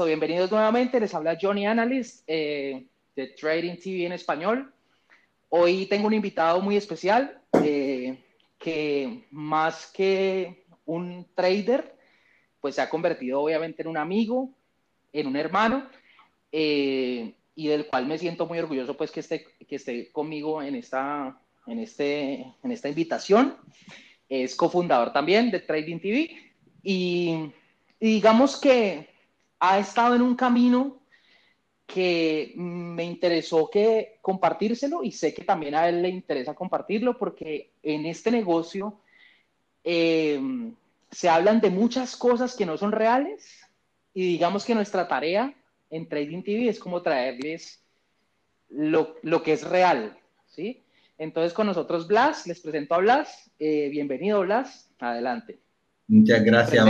Listo, bienvenidos nuevamente. Les habla Johnny Analyst eh, de Trading TV en español. Hoy tengo un invitado muy especial eh, que más que un trader, pues se ha convertido obviamente en un amigo, en un hermano, eh, y del cual me siento muy orgulloso pues que esté, que esté conmigo en esta, en, este, en esta invitación. Es cofundador también de Trading TV y, y digamos que ha estado en un camino que me interesó que compartírselo y sé que también a él le interesa compartirlo porque en este negocio eh, se hablan de muchas cosas que no son reales y digamos que nuestra tarea en Trading TV es como traerles lo, lo que es real, ¿sí? Entonces con nosotros Blas, les presento a Blas. Eh, bienvenido Blas, adelante. Muchas gracias,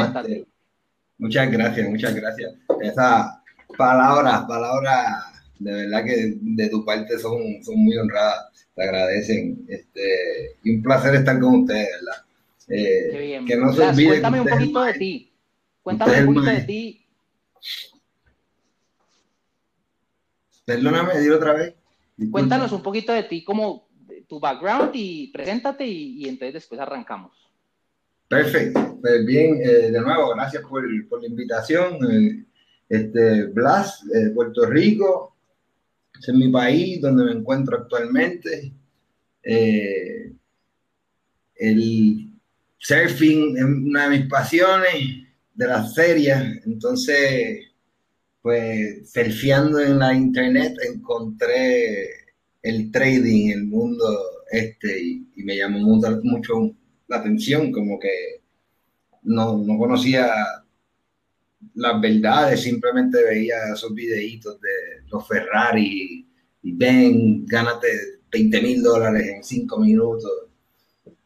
Muchas gracias, muchas gracias. Esas palabras, palabras de verdad que de tu parte son, son muy honradas, te agradecen. Este, y un placer estar con ustedes, ¿verdad? Eh, Qué bien. Que no se olviden, cuéntame un poquito de ti. Cuéntame un poquito de ti. Perdóname, dilo otra vez. Cuéntanos un poquito de ti, como tu background y preséntate y, y entonces después arrancamos. Perfecto. Pues bien, eh, de nuevo, gracias por, la invitación. Eh, este, Blas, eh, Puerto Rico, es mi país donde me encuentro actualmente. el surfing es una de mis pasiones de las series, entonces, pues, surfeando en la internet encontré el trading, el mundo este, y, y me llamó mucho, mucho la atención, como que no, no conocía las verdades, simplemente veía esos videitos de los Ferrari y ven, gánate 20 mil dólares en 5 minutos.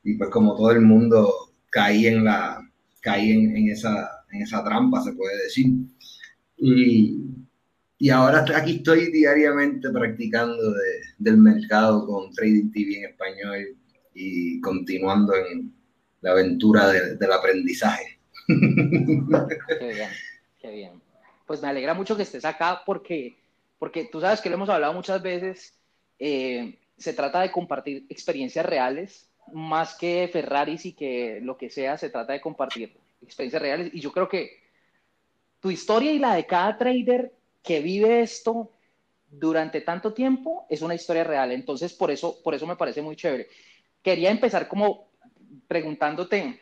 Y pues como todo el mundo caí en la caí en, esa, en esa trampa, se puede decir. Y, y ahora aquí estoy diariamente practicando del mercado con Trading TV en español y continuando en la aventura del aprendizaje. Qué bien, qué bien. Pues me alegra mucho que estés acá porque, porque tú sabes que lo hemos hablado muchas veces, eh, se trata de compartir experiencias reales, más que Ferraris y que lo que sea, se trata de compartir experiencias reales. Y yo creo que tu historia y la de cada trader que vive esto durante tanto tiempo es una historia real. Entonces, por eso, por eso me parece muy chévere quería empezar como preguntándote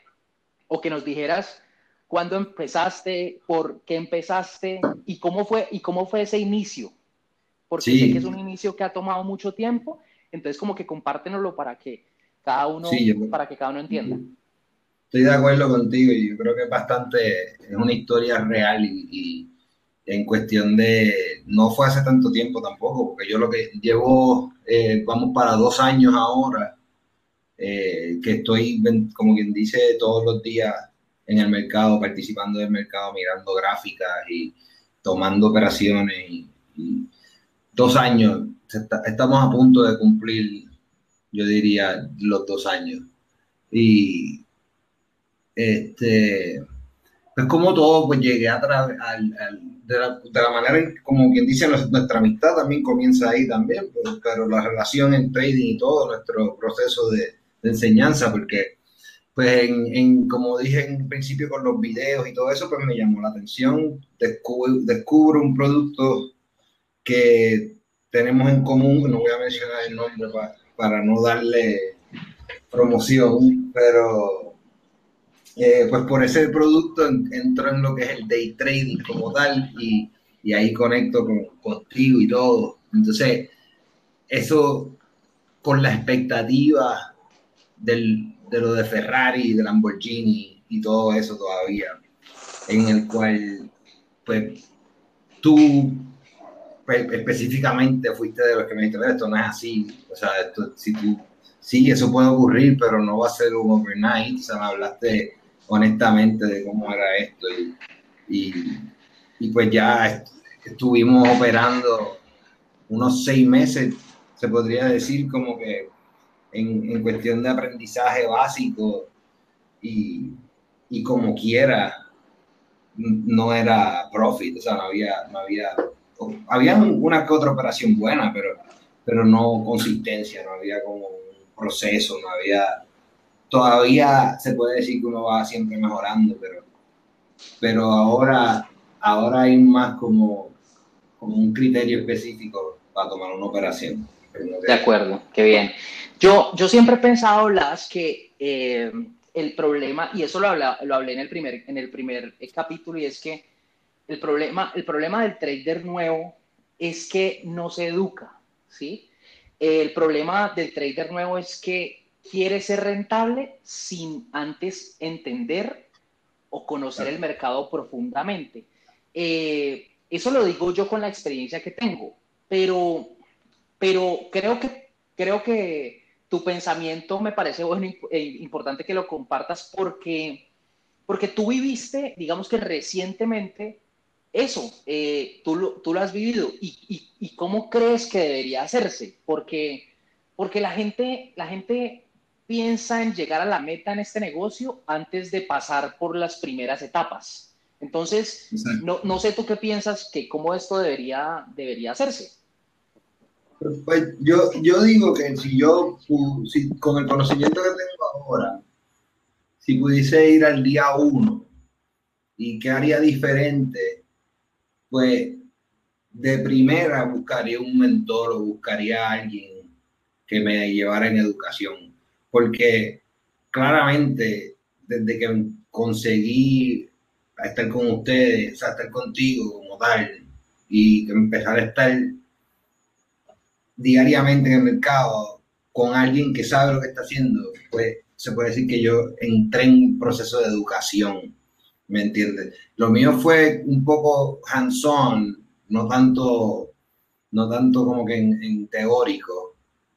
o que nos dijeras cuándo empezaste, por qué empezaste y cómo fue, y cómo fue ese inicio. Porque sé que es un inicio que ha tomado mucho tiempo, entonces como que compártenoslo para que cada uno, para que cada uno entienda. Estoy de acuerdo contigo y yo creo que es bastante, es una historia real y, en cuestión de, no fue hace tanto tiempo tampoco, porque yo lo que llevo, eh, vamos para dos años ahora, eh, que estoy, como quien dice, todos los días en el mercado, participando del mercado, mirando gráficas y tomando operaciones. Y, dos años, estamos a punto de cumplir, yo diría, los dos años. Y este, pues como todo, pues llegué a través de, la, de, la, manera, como quien dice, nuestra amistad también comienza ahí también, pero, pero la relación en trading y todo, nuestro proceso de, de enseñanza, porque, pues, en, como dije en principio con los videos y todo eso, pues me llamó la atención. Descubro, un producto que tenemos en común, no voy a mencionar el nombre para no darle promoción, pero eh, pues por ese producto entro en lo que es el day trading como tal y, y ahí conecto con, contigo y todo. Entonces, eso con la expectativa del, de lo de Ferrari, de Lamborghini y todo eso todavía, en el cual, pues, tú pues, específicamente fuiste de los que me dijiste, esto no es así, o sea, esto, si tú, sí, eso puede ocurrir, pero no va a ser un overnight, o sea, me hablaste honestamente de cómo era esto y, y pues ya estuvimos operando unos seis meses, se podría decir como que en, cuestión de aprendizaje básico y, como quiera, no era profit, o sea, no había, no había, había una que otra operación buena, pero, pero no consistencia, no había como un proceso, no había, todavía se puede decir que uno va siempre mejorando, pero, pero ahora, ahora hay más como, como un criterio específico para tomar una operación. De acuerdo, qué bien. Yo, yo siempre he pensado, Blas, que eh, el problema, y eso lo, lo hablé en el, primer, en el primer capítulo, y es que el problema, el problema del trader nuevo es que no se educa, ¿sí? El problema del trader nuevo es que quiere ser rentable sin antes entender o conocer el mercado profundamente. Eh, eso lo digo yo con la experiencia que tengo, pero, pero creo que, creo que tu pensamiento me parece bueno, e importante que lo compartas porque, porque tú viviste, digamos que recientemente, eso, eh, tú, lo, tú, lo, has vivido y, y, cómo crees que debería hacerse, porque, porque la, gente, la gente piensa en llegar a la meta en este negocio antes de pasar por las primeras etapas. Entonces, no, no, sé tú qué piensas que cómo esto debería, debería hacerse. Pues yo, yo digo que si yo, si, con el conocimiento que tengo ahora, si pudiese ir al día uno y qué haría diferente, pues de primera buscaría un mentor o buscaría a alguien que me llevara en educación, porque claramente desde que conseguí estar con ustedes, o estar contigo como tal, y empezar a estar diariamente en el mercado con alguien que sabe lo que está haciendo, pues se puede decir que yo entré en un proceso de educación, ¿me entiendes? Lo mío fue un poco hands-on, no tanto, no tanto como que en, teórico,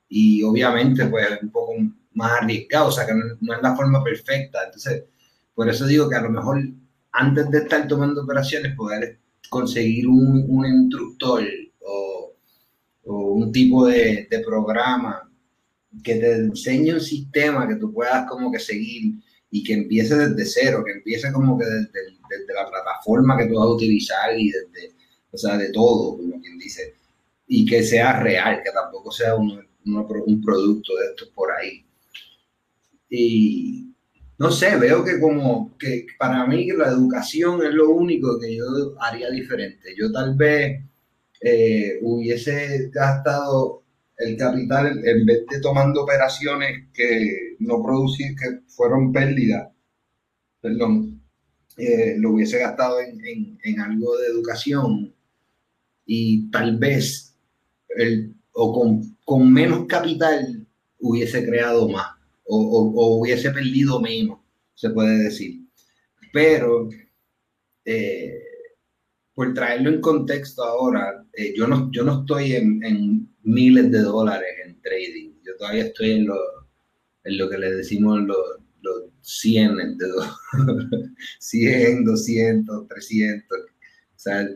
y obviamente pues un poco más arriesgado, o sea que no, es la forma perfecta, entonces por eso digo que a lo mejor antes de estar tomando operaciones poder conseguir un, un instructor o un tipo de, de, programa que te enseñe un sistema que tú puedas como que seguir y que empiece desde cero, que empiece como que desde, la plataforma que tú vas a utilizar y desde, o sea, de todo, como quien dice, y que sea real, que tampoco sea un, un producto de estos por ahí. Y no sé, veo que como que para mí la educación es lo único que yo haría diferente. Yo tal vez eh, hubiese gastado el capital en vez de tomando operaciones que no producir, que fueron pérdidas, perdón, eh, lo hubiese gastado en, en, algo de educación y tal vez el, o con, con, menos capital hubiese creado más o, o, hubiese perdido menos, se puede decir. Pero eh, por traerlo en contexto ahora, eh, yo, no, yo no estoy en, miles de dólares en trading. Yo todavía estoy en lo, en lo que le decimos los, los 100 de dólares. 100, 200, 300. O sea,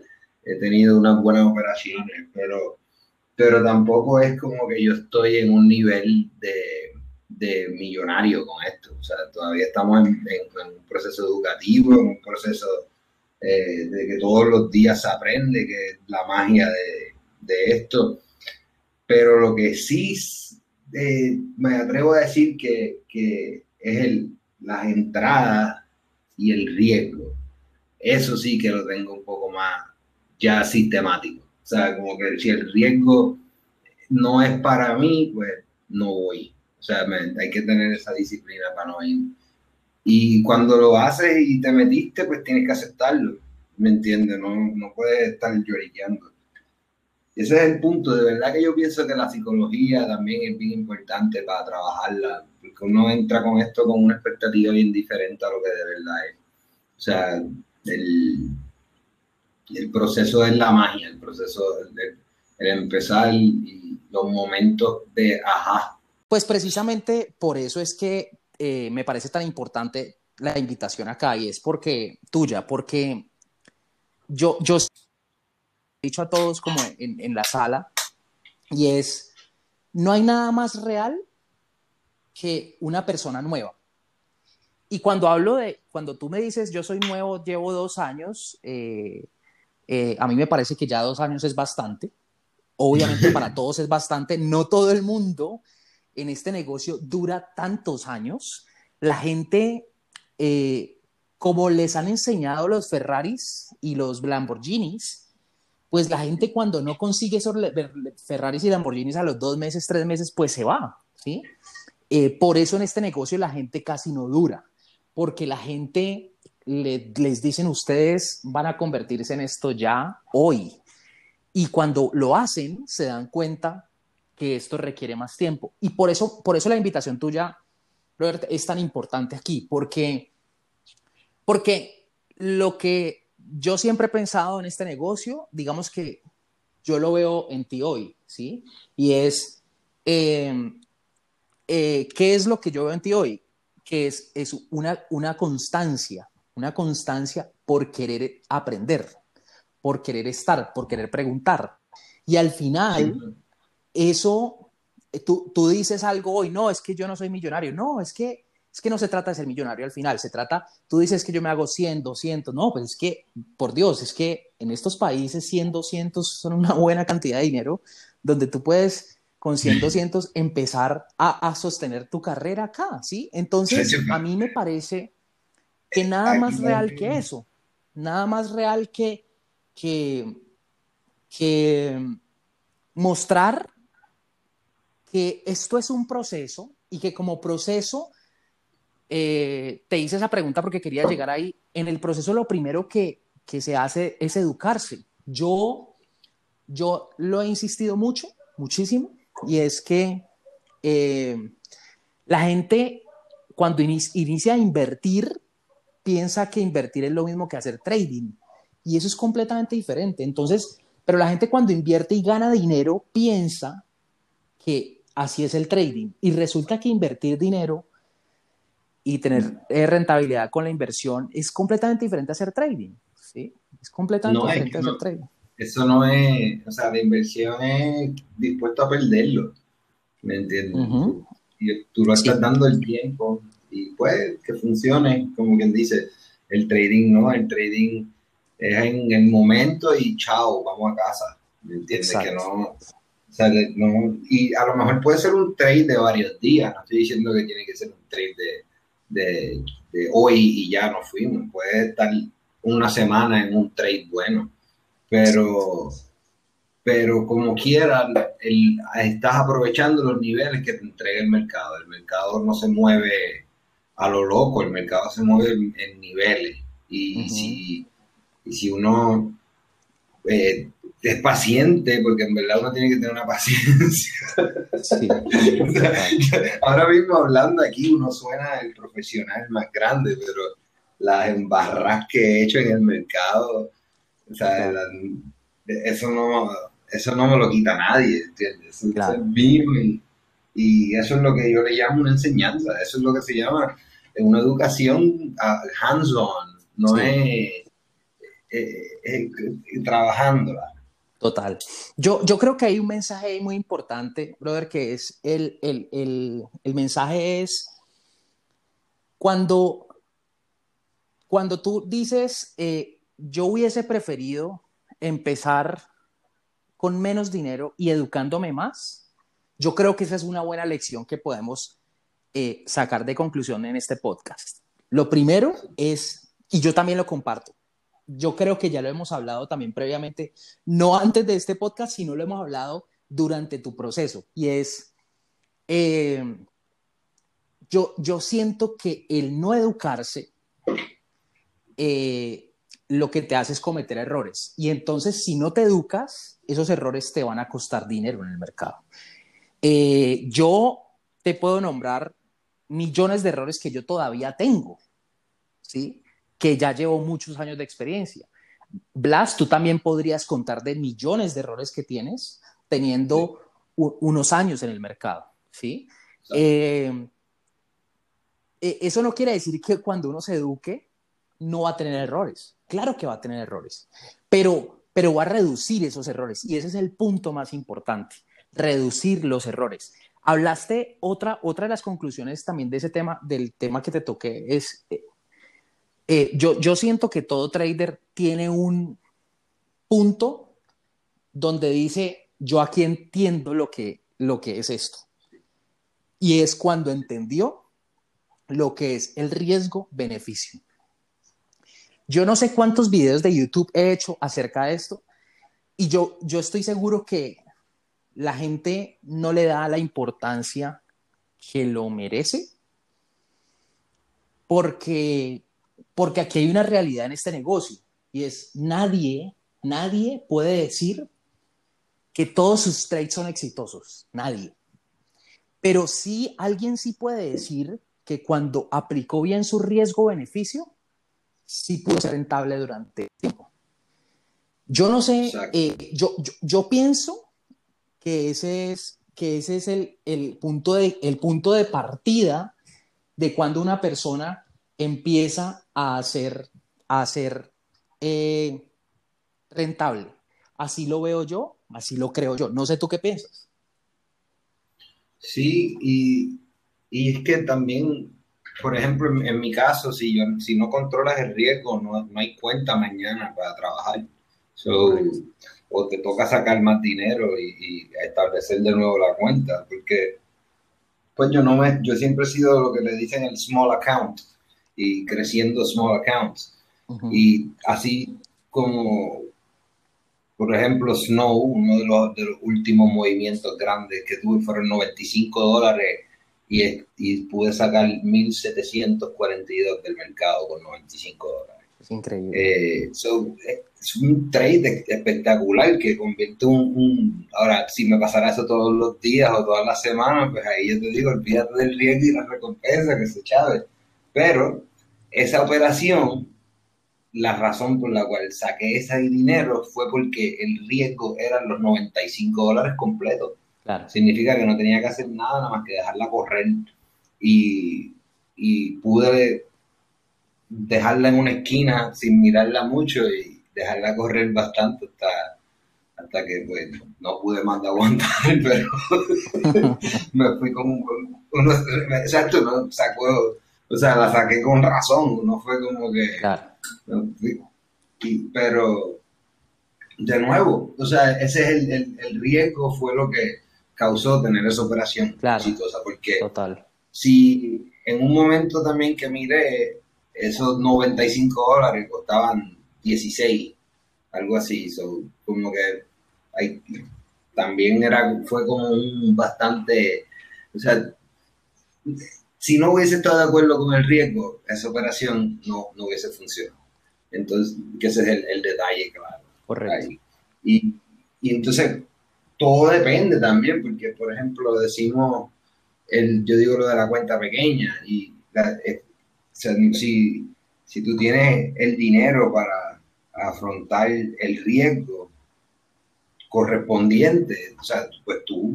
he tenido unas buenas operaciones, pero, pero tampoco es como que yo estoy en un nivel de, de millonario con esto. O sea, todavía estamos en, en un proceso educativo, en un proceso eh, de que todos los días se aprende, que la magia de, de esto. Pero lo que sí eh, me atrevo a decir que, que es el, las entradas y el riesgo. Eso sí que lo tengo un poco más ya sistemático. O sea, como que si el riesgo no es para mí, pues no voy. O sea, hay que tener esa disciplina para no ir. Y cuando lo haces y te metiste, pues tienes que aceptarlo, ¿me entiendes? No, no puedes estar lloriqueando. Ese es el punto, de verdad que yo pienso que la psicología también es bien importante para trabajarla, porque uno entra con esto con una expectativa bien diferente a lo que de verdad es. O sea, el, el proceso es la magia, el proceso, de el empezar y los momentos de ajá. Pues precisamente por eso es que eh, me parece tan importante la invitación acá y es porque tuya, porque yo, yo he dicho a todos como en, en la sala y es, no hay nada más real que una persona nueva. y cuando hablo de, cuando tú me dices, yo soy nuevo, llevo dos años, eh, eh, a mí me parece que ya dos años es bastante. Obviamente para todos es bastante. No todo el mundo en este negocio dura tantos años. La gente, eh, como les han enseñado los Ferraris y los Lamborghinis, pues la gente cuando no consigue esos Ferraris y Lamborghinis a los dos meses, tres meses, pues se va, ¿sí? por eso en este negocio la gente casi no dura porque la gente les dicen ustedes van a convertirse en esto ya hoy. Y cuando lo hacen, se dan cuenta que esto requiere más tiempo. Y por eso, por eso la invitación tuya, Robert, es tan importante aquí, porque, porque lo que yo siempre he pensado en este negocio, digamos que yo lo veo en ti hoy, ¿sí? Y es, eh, eh, ¿qué es lo que yo veo en ti hoy? que es, es una, una constancia, una constancia por querer aprender, por querer estar, por querer preguntar. Y al final, eso, tú, tú dices algo hoy, no, es que yo no soy millonario, no, es que es que no se trata de ser millonario al final, se trata, tú dices que yo me hago 100, 200, no, pues es que, por Dios, es que en estos países 100, 200 son una buena cantidad de dinero, donde tú puedes con 100, 200, empezar a, sostener tu carrera acá, ¿sí? Entonces, a mí me parece que nada más real que eso, nada más real que, que, que mostrar que esto es un proceso y que como proceso, eh, te hice esa pregunta porque quería llegar ahí, en el proceso lo primero que, que se hace es educarse. Yo, yo lo he insistido mucho, muchísimo, y es que eh, la gente cuando inicia a invertir piensa que invertir es lo mismo que hacer trading y eso es completamente diferente. Entonces, pero la gente cuando invierte y gana dinero piensa que así es el trading y resulta que invertir dinero y tener eh, rentabilidad con la inversión es completamente diferente a hacer trading, ¿sí? Es completamente diferente a hacer trading eso no es, o sea, la inversión es dispuesto a perderlo, ¿me entiendes? Y tú lo estás dando el tiempo y pues que funcione, como quien dice, el trading no, el trading es en el momento y chao, vamos a casa, ¿me entiendes? Que no, no, y a lo mejor puede ser un trade de varios días, no estoy diciendo que tiene que ser un trade de, de, de hoy y ya nos fuimos, puede estar una semana en un trade bueno pero, pero como quiera, estás aprovechando los niveles que te entrega el mercado. El mercado no se mueve a lo loco, el mercado se mueve en, niveles. Y, si, si uno eh, es paciente, porque en verdad uno tiene que tener una paciencia. ahora mismo hablando aquí uno suena el profesional más grande, pero las embarras que he hecho en el mercado o sea, eso, no, eso no me lo quita nadie, ¿entiendes? Eso, es mío y, eso es lo que yo le llamo una enseñanza, eso es lo que se llama una educación ah, hands-on, no es, trabajándola. Total. Yo, yo creo que hay un mensaje muy importante, brother, que es el, el, el, el mensaje es cuando, cuando tú dices, eh, yo hubiese preferido empezar con menos dinero y educándome más. Yo creo que esa es una buena lección que podemos eh, sacar de conclusión en este podcast. Lo primero es, y yo también lo comparto, yo creo que ya lo hemos hablado también previamente, no antes de este podcast, sino lo hemos hablado durante tu proceso, y es, eh, yo, yo siento que el no educarse eh, lo que te hace es cometer errores. Y entonces, si no te educas, esos errores te van a costar dinero en el mercado. Eh, yo te puedo nombrar millones de errores que yo todavía tengo, ¿sí? Que ya llevo muchos años de experiencia. Blas, tú también podrías contar de millones de errores que tienes teniendo unos años en el mercado, ¿sí? Eh, eh, eso no quiere decir que cuando uno se eduque no va a tener errores. Claro que va a tener errores, pero, pero va a reducir esos errores y ese es el punto más importante, reducir los errores. Hablaste, otra, otra de las conclusiones también de ese tema, del tema que te toqué, es, eh, yo, yo siento que todo trader tiene un punto donde dice, yo aquí entiendo lo que, lo que es esto. Y es cuando entendió lo que es el riesgo-beneficio. Yo no sé cuántos videos de YouTube he hecho acerca de esto y yo, yo estoy seguro que la gente no le da la importancia que lo merece porque, porque aquí hay una realidad en este negocio y es nadie, nadie puede decir que todos sus trades son exitosos, nadie. Pero sí, alguien sí puede decir que cuando aplicó bien su riesgo-beneficio, sí pudo ser rentable durante tiempo. Yo no sé, eh, yo, yo, pienso que ese es, que ese es el, el, punto de, el punto de partida de cuando una persona empieza a hacer, a ser eh, rentable. Así lo veo yo Así lo creo yo. No sé tú qué piensas. Sí, y, es que también, por ejemplo, en, mi caso, si, yo, si no controlas el riesgo, no, hay cuenta mañana para trabajar. o te toca sacar más dinero y, establecer de nuevo la cuenta, porque pues yo no me, yo siempre he sido lo que le dicen el small account y creciendo small accounts. Y así como por ejemplo, Snow, uno de los, de los últimos movimientos grandes que tuve fueron 95 dólares y, y pude sacar 1.742 del mercado con 95 dólares. Es increíble. Eh, es un trade espectacular que convierte un, Ahora, si me pasara eso todos los días o todas las semanas, pues ahí yo te digo, olvídate del riesgo y la recompensa, que se chave. Pero esa operación la razón por la cual saqué ese dinero fue porque el riesgo eran los 95 dólares completos. Significa que no tenía que hacer nada, nada más que dejarla correr. Y, pude dejarla en una esquina sin mirarla mucho y dejarla correr bastante hasta, hasta que pues, no pude más de aguantar, pero me fui como uno, exacto, ¿no? Sacó, o sea, la saqué con razón, no fue como que... Pero, de nuevo, o sea, ese es el, riesgo, fue lo que causó tener esa operación exitosa, porque Total. si en un momento también que miré, esos 95 dólares costaban 16, algo así, como que hay, también era, fue como un bastante, o sea, si no hubiese estado de acuerdo con el riesgo, esa operación no, no hubiese funcionado. Entonces, que ese es el, detalle, claro. Correcto. Y, y, entonces, todo depende también, porque, por ejemplo, decimos, el, yo digo lo de la cuenta pequeña, y eh, si, si tú tienes el dinero para afrontar el riesgo correspondiente, o sea, pues tú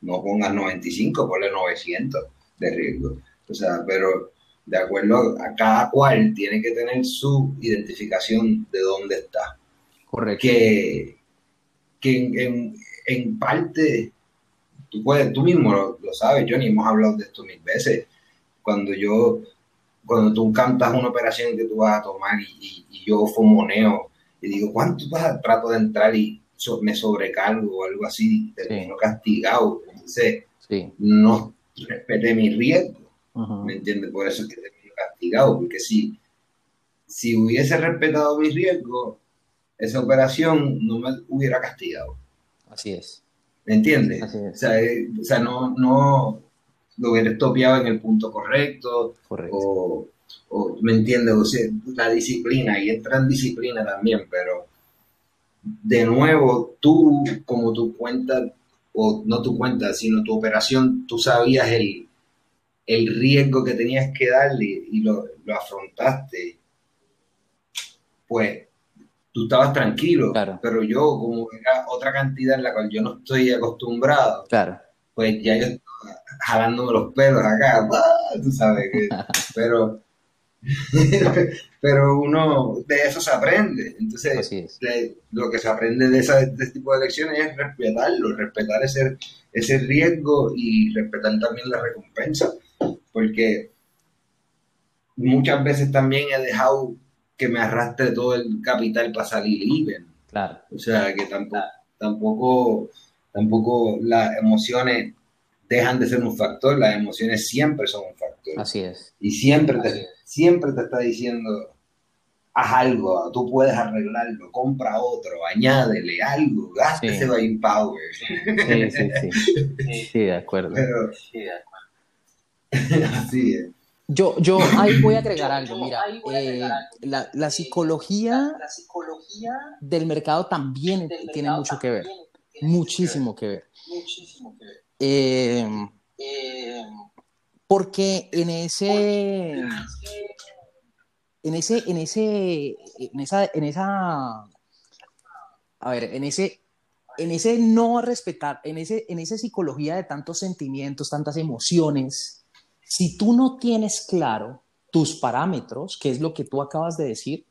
no pongas 95, ponle 900 de riesgo. O sea, pero de acuerdo a cada cual tiene que tener su identificación de dónde está. Correcto. Que, que en, parte, tú, puedes, tú mismo lo, sabes, Johnny, hemos hablado de esto mil veces. Cuando yo, cuando tú cantas una operación que tú vas a tomar y, yo fomoneo y digo, ¿cuánto vas a trato de entrar y me sobrecargo o algo así, termino castigado? Entonces, no respeté mi riesgo ¿Me entiendes? Por eso es que termino castigado, porque si, si hubiese respetado mi riesgo, esa operación no me hubiera castigado. Así es. ¿Me entiendes? O, sea, eh, o sea, no, no lo hubiera estopiado en el punto correcto. Correcto. O, ¿me entiendes? O sea, la disciplina, y entra en disciplina también, pero de nuevo, tú, como tu cuenta, o no tu cuenta, sino tu operación, tú sabías el, el riesgo que tenías que darle y lo, afrontaste, pues tú estabas tranquilo, pero yo como era otra cantidad en la cual yo no estoy acostumbrado, claro. pues ya yo estaba jalándome los pelos acá, tú sabes, pero, pero uno de eso se aprende. Entonces, lo que se aprende de, esa, este tipo de lecciones es respetarlo, respetar ese, ese riesgo y respetar también la recompensa, porque muchas veces también he dejado que me arrastre todo el capital para salir libre. Claro. O sea, que tampoco, tampoco, tampoco las emociones dejan de ser un factor, las emociones siempre son un factor. Así es. Y siempre, te, siempre te está diciendo, haz algo, tú puedes arreglarlo, compra otro, añádele algo, gaste ese buying power. Sí, sí, sí. Sí, de acuerdo. sí, de acuerdo. así es. Yo, yo ahí voy a agregar algo, mira, eh, la, la, psicología del mercado también tiene mucho que ver, muchísimo que ver. Eh, porque en ese en ese, en ese, en esa, en esa, a ver, en ese, en ese no respetar, en ese, en esa psicología de tantos sentimientos, tantas emociones, si tú no tienes claro tus parámetros, que es lo que tú acabas de decir,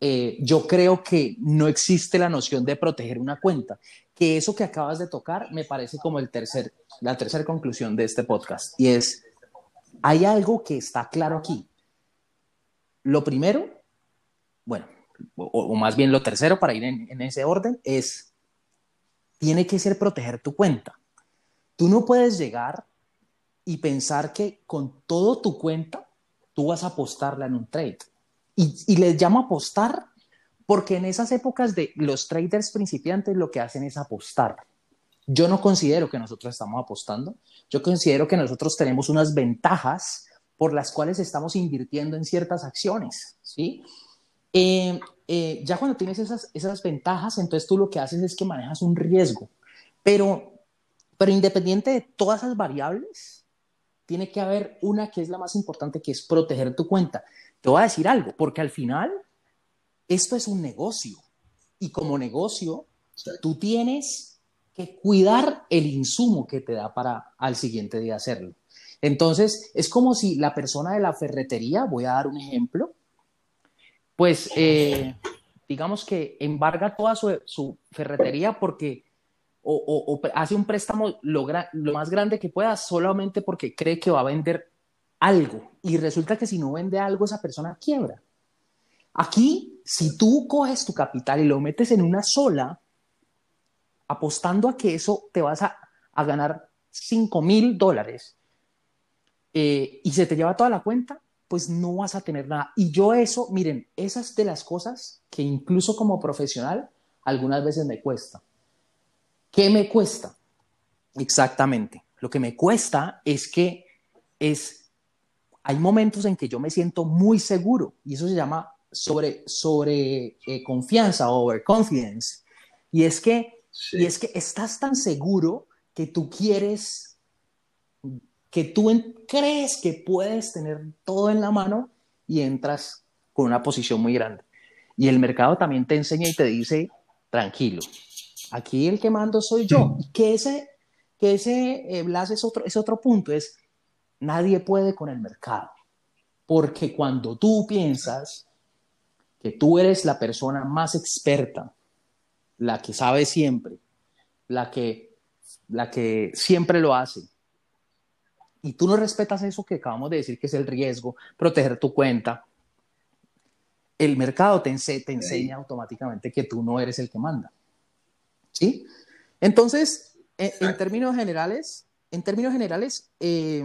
eh, yo creo que no existe la noción de proteger una cuenta. Que eso que acabas de tocar me parece como el tercer, la tercera conclusión de este podcast. Y es, hay algo que está claro aquí. Lo primero, bueno, o, más bien lo tercero para ir en, ese orden, es, tiene que ser proteger tu cuenta. Tú no puedes llegar y pensar que con todo tu cuenta tú vas a apostarla en un trade. Y, y les llamo apostar porque en esas épocas de los traders principiantes lo que hacen es apostar. Yo no considero que nosotros estamos apostando, yo considero que nosotros tenemos unas ventajas por las cuales estamos invirtiendo en ciertas acciones, ¿sí? Eh, eh, ya cuando tienes esas, esas ventajas, entonces tú lo que haces es que manejas un riesgo, pero, pero independiente de todas esas variables, tiene que haber una que es la más importante, que es proteger tu cuenta. Te voy a decir algo, porque al final esto es un negocio y como negocio tú tienes que cuidar el insumo que te da para al siguiente día hacerlo. Entonces, es como si la persona de la ferretería, voy a dar un ejemplo, pues eh, digamos que embarga toda su, ferretería porque o, hace un préstamo lo, lo, más grande que pueda solamente porque cree que va a vender algo y resulta que si no vende algo esa persona quiebra. Aquí, si tú coges tu capital y lo metes en una sola, apostando a que eso te vas a, a ganar 5 mil dólares, eh, y se te lleva toda la cuenta, pues no vas a tener nada. Y yo eso, miren, esas de las cosas que incluso como profesional algunas veces me cuesta. ¿Qué me cuesta? Exactamente. Lo que me cuesta es que es, hay momentos en que yo me siento muy seguro y eso se llama sobre, sobre eh, confianza, overconfidence. Y es que, y es que estás tan seguro que tú quieres que tú crees que puedes tener todo en la mano y entras con una posición muy grande. Y el mercado también te enseña y te dice, tranquilo, aquí el que mando soy yo. Y que ese, que ese eh, Blas es otro, es otro punto, es nadie puede con el mercado. Porque cuando tú piensas que tú eres la persona más experta, la que sabe siempre, la que, la que siempre lo hace, y tú no respetas eso que acabamos de decir que es el riesgo, proteger tu cuenta, el mercado te, te enseña automáticamente que tú no eres el que manda. ¿Sí? Entonces, e, en, términos generales, en términos generales, eh,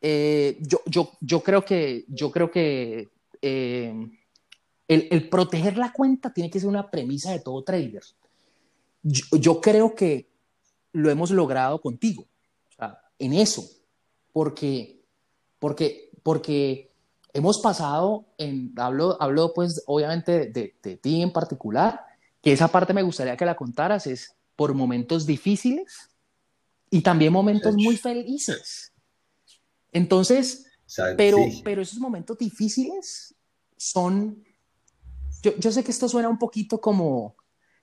eh, yo, yo, yo, creo que, yo creo que eh, el, el, proteger la cuenta tiene que ser una premisa de todo trader. Yo, yo creo que lo hemos logrado contigo en eso, porque, porque, porque hemos pasado, en, hablo, hablo pues obviamente de, de, ti en particular, que esa parte me gustaría que la contaras, es por momentos difíciles y también momentos muy felices. Entonces, pero, pero esos momentos difíciles son, yo, yo sé que esto suena un poquito como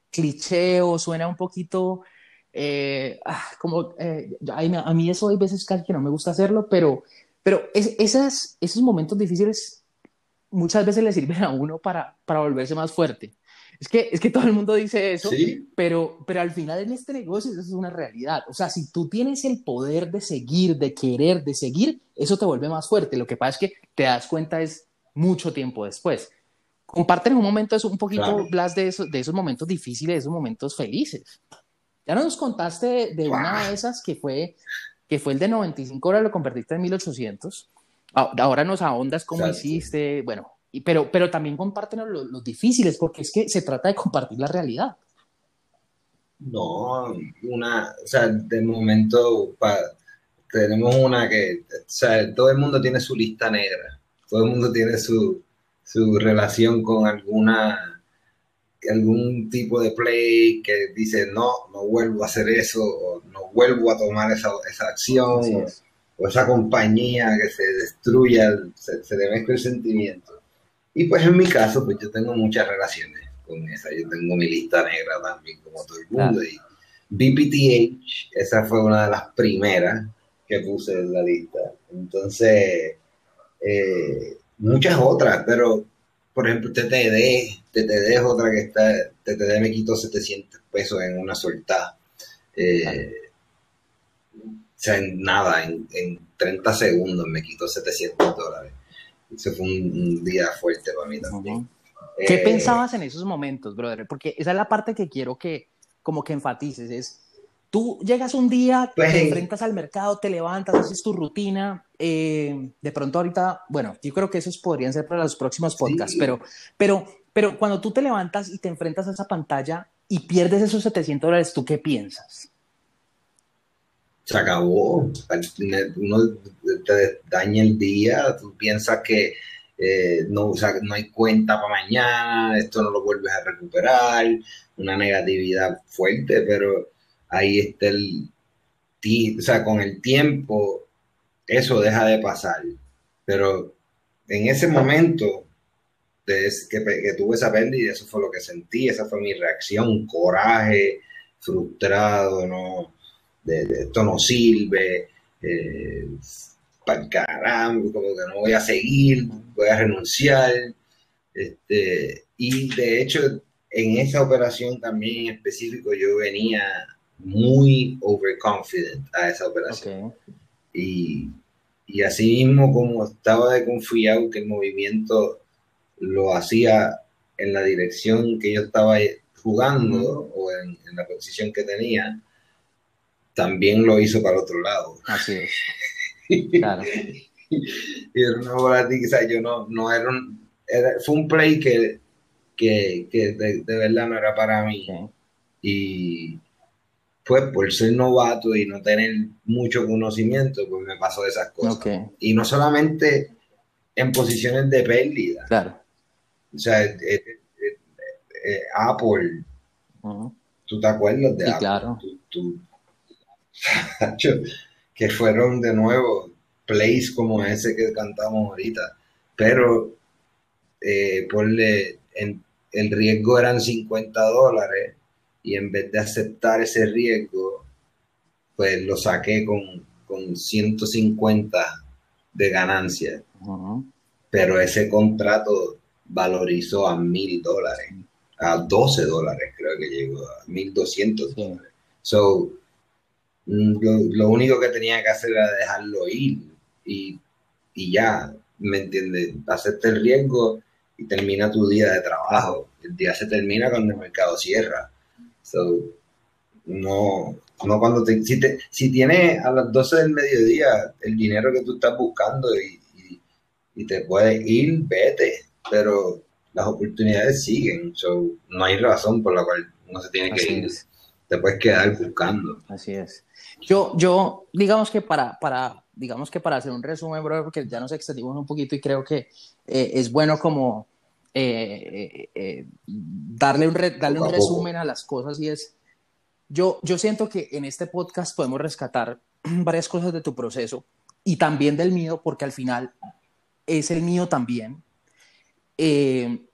cliché o suena un poquito eh, ah, como, eh, a, mí eso hay veces casi que no me gusta hacerlo, pero, pero es, esas, esos momentos difíciles muchas veces le sirven a uno para, para volverse más fuerte. Es que, es que todo el mundo dice eso, pero, pero al final en este negocio eso es una realidad. O sea, si tú tienes el poder de seguir, de querer, de seguir, eso te vuelve más fuerte. Lo que pasa es que te das cuenta es mucho tiempo después. Comparten un momento, un poquito, Blas, de, esos, de esos momentos difíciles, de esos momentos felices. Ya nos contaste de, una de esas que fue, que fue el de 95 horas, lo convertiste en 1800. Ahora nos ahondas cómo hiciste, bueno, pero, pero también comparten los, difíciles, porque es que se trata de compartir la realidad. No, una, o sea, de momento tenemos una que, o sea, todo el mundo tiene su lista negra, todo el mundo tiene su, su relación con alguna algún tipo de play que dice no, no vuelvo a hacer eso, o no vuelvo a tomar esa, esa acción, o, esa compañía que se destruya, se, se le mezcla el sentimiento. Y pues en mi caso, pues yo tengo muchas relaciones con esa. Yo tengo mi lista negra también, como todo el mundo. Y BPTH, esa fue una de las primeras que puse en la lista. Entonces, eh, muchas otras, pero por ejemplo, TTD, TTD es otra que está, TTD me quitó 700 pesos en una soltada. Eh, o sea, en nada, en, en 30 segundos me quitó 700 dólares. Ese fue un, día fuerte para mí también. ¿Qué eh, pensabas en esos momentos, brother? Porque esa es la parte que quiero que como que enfatices, es tú llegas un día, te pues, enfrentas al mercado, te levantas, haces tu rutina, eh, de pronto ahorita, bueno, yo creo que esos podrían ser para los próximos podcasts, pero, pero, pero cuando tú te levantas y te enfrentas a esa pantalla y pierdes esos 700 dólares, ¿tú qué piensas? se acabó. Uno te daña el día, tú piensas que eh, no, no hay cuenta para mañana, esto no lo vuelves a recuperar, una negatividad fuerte, pero ahí está el, o sea, con el tiempo eso deja de pasar, pero en ese momento que, que tuve esa pérdida, eso fue lo que sentí, esa fue mi reacción, coraje, frustrado, no, de, esto no sirve, eh, para caramba, como que no voy a seguir, voy a renunciar. Este, y de hecho, en esa operación también en específico, yo venía muy overconfident a esa operación. Y, y así mismo como estaba de confiado que el movimiento lo hacía en la dirección que yo estaba jugando o en, en la posición que tenía, también lo hizo para otro lado. Así es. Claro. y era una volátil, o yo no, no era un, fue un play que, que, que de, verdad no era para mí. Y pues por ser novato y no tener mucho conocimiento, pues me pasó esas cosas. Y no solamente en posiciones de pérdida. Claro. O sea, eh, eh, eh, Apple, ¿tú te acuerdas de sí, Apple? Claro que fueron de nuevo plays como ese que cantamos ahorita, pero eh, el riesgo eran 50 dólares y en vez de aceptar ese riesgo, pues lo saqué con, con 150 de ganancia. Pero ese contrato valorizó a mil dólares, a 12 dólares creo que llegó, a 1200 dólares. So, lo, único que tenía que hacer era dejarlo ir y, ya, ¿me entiendes? Hacerte el riesgo y termina tu día de trabajo. El día se termina cuando el mercado cierra. So, no, no cuando te, si, te, si tienes a las 12 del mediodía el dinero que tú estás buscando y, te puedes ir, vete, pero las oportunidades siguen. So, no hay razón por la cual uno se tiene que ir. Te puedes quedar buscando. Así es. Yo, yo, digamos que para, para, digamos que para hacer un resumen, bro, porque ya nos extendimos un poquito y creo que eh, es bueno como eh, eh, darle, un darle un resumen a las cosas y es, yo, yo siento que en este podcast podemos rescatar varias cosas de tu proceso y también del mío, porque al final es el mío también.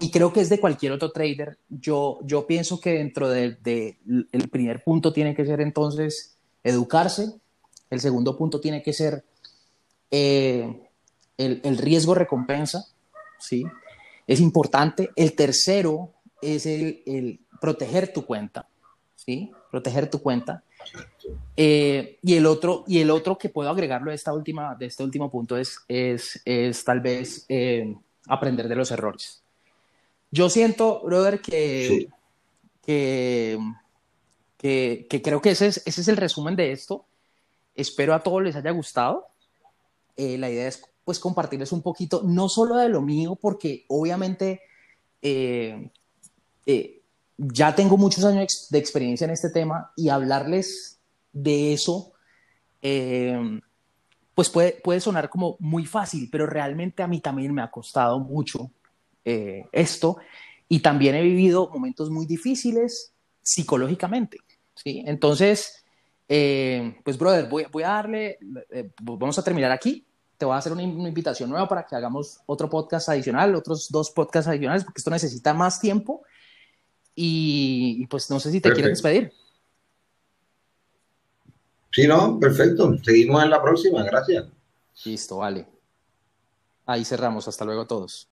Y creo que es de cualquier otro trader. Yo, yo pienso que dentro del de, el primer punto tiene que ser entonces educarse. El segundo punto tiene que ser eh, el, el, riesgo recompensa. ¿sí? Es importante. El tercero es el, proteger tu cuenta, ¿sí? Proteger tu cuenta. Eh, y, el otro, y el otro que puedo agregarlo de, esta última, de este último punto es, es, es tal vez eh, aprender de los errores. Yo siento, brother, que, que, que, creo que ese es, ese es el resumen de esto. Espero a todos les haya gustado. Eh, la idea es pues compartirles un poquito, no solo de lo mío, porque obviamente eh, eh, ya tengo muchos años de experiencia en este tema y hablarles de eso, pues puede, puede sonar como muy fácil, pero realmente a mí también me ha costado mucho esto y también he vivido momentos muy difíciles psicológicamente. ¿sí? Entonces, eh, pues, brother, voy, voy a darle, eh, vamos a terminar aquí. Te voy a hacer una, invitación nueva para que hagamos otro podcast adicional, otros dos podcasts adicionales, porque esto necesita más tiempo. Y, pues no sé si te quieres despedir. Sí, no, perfecto. Seguimos en la próxima. Gracias. Listo, vale. Ahí cerramos. Hasta luego a todos.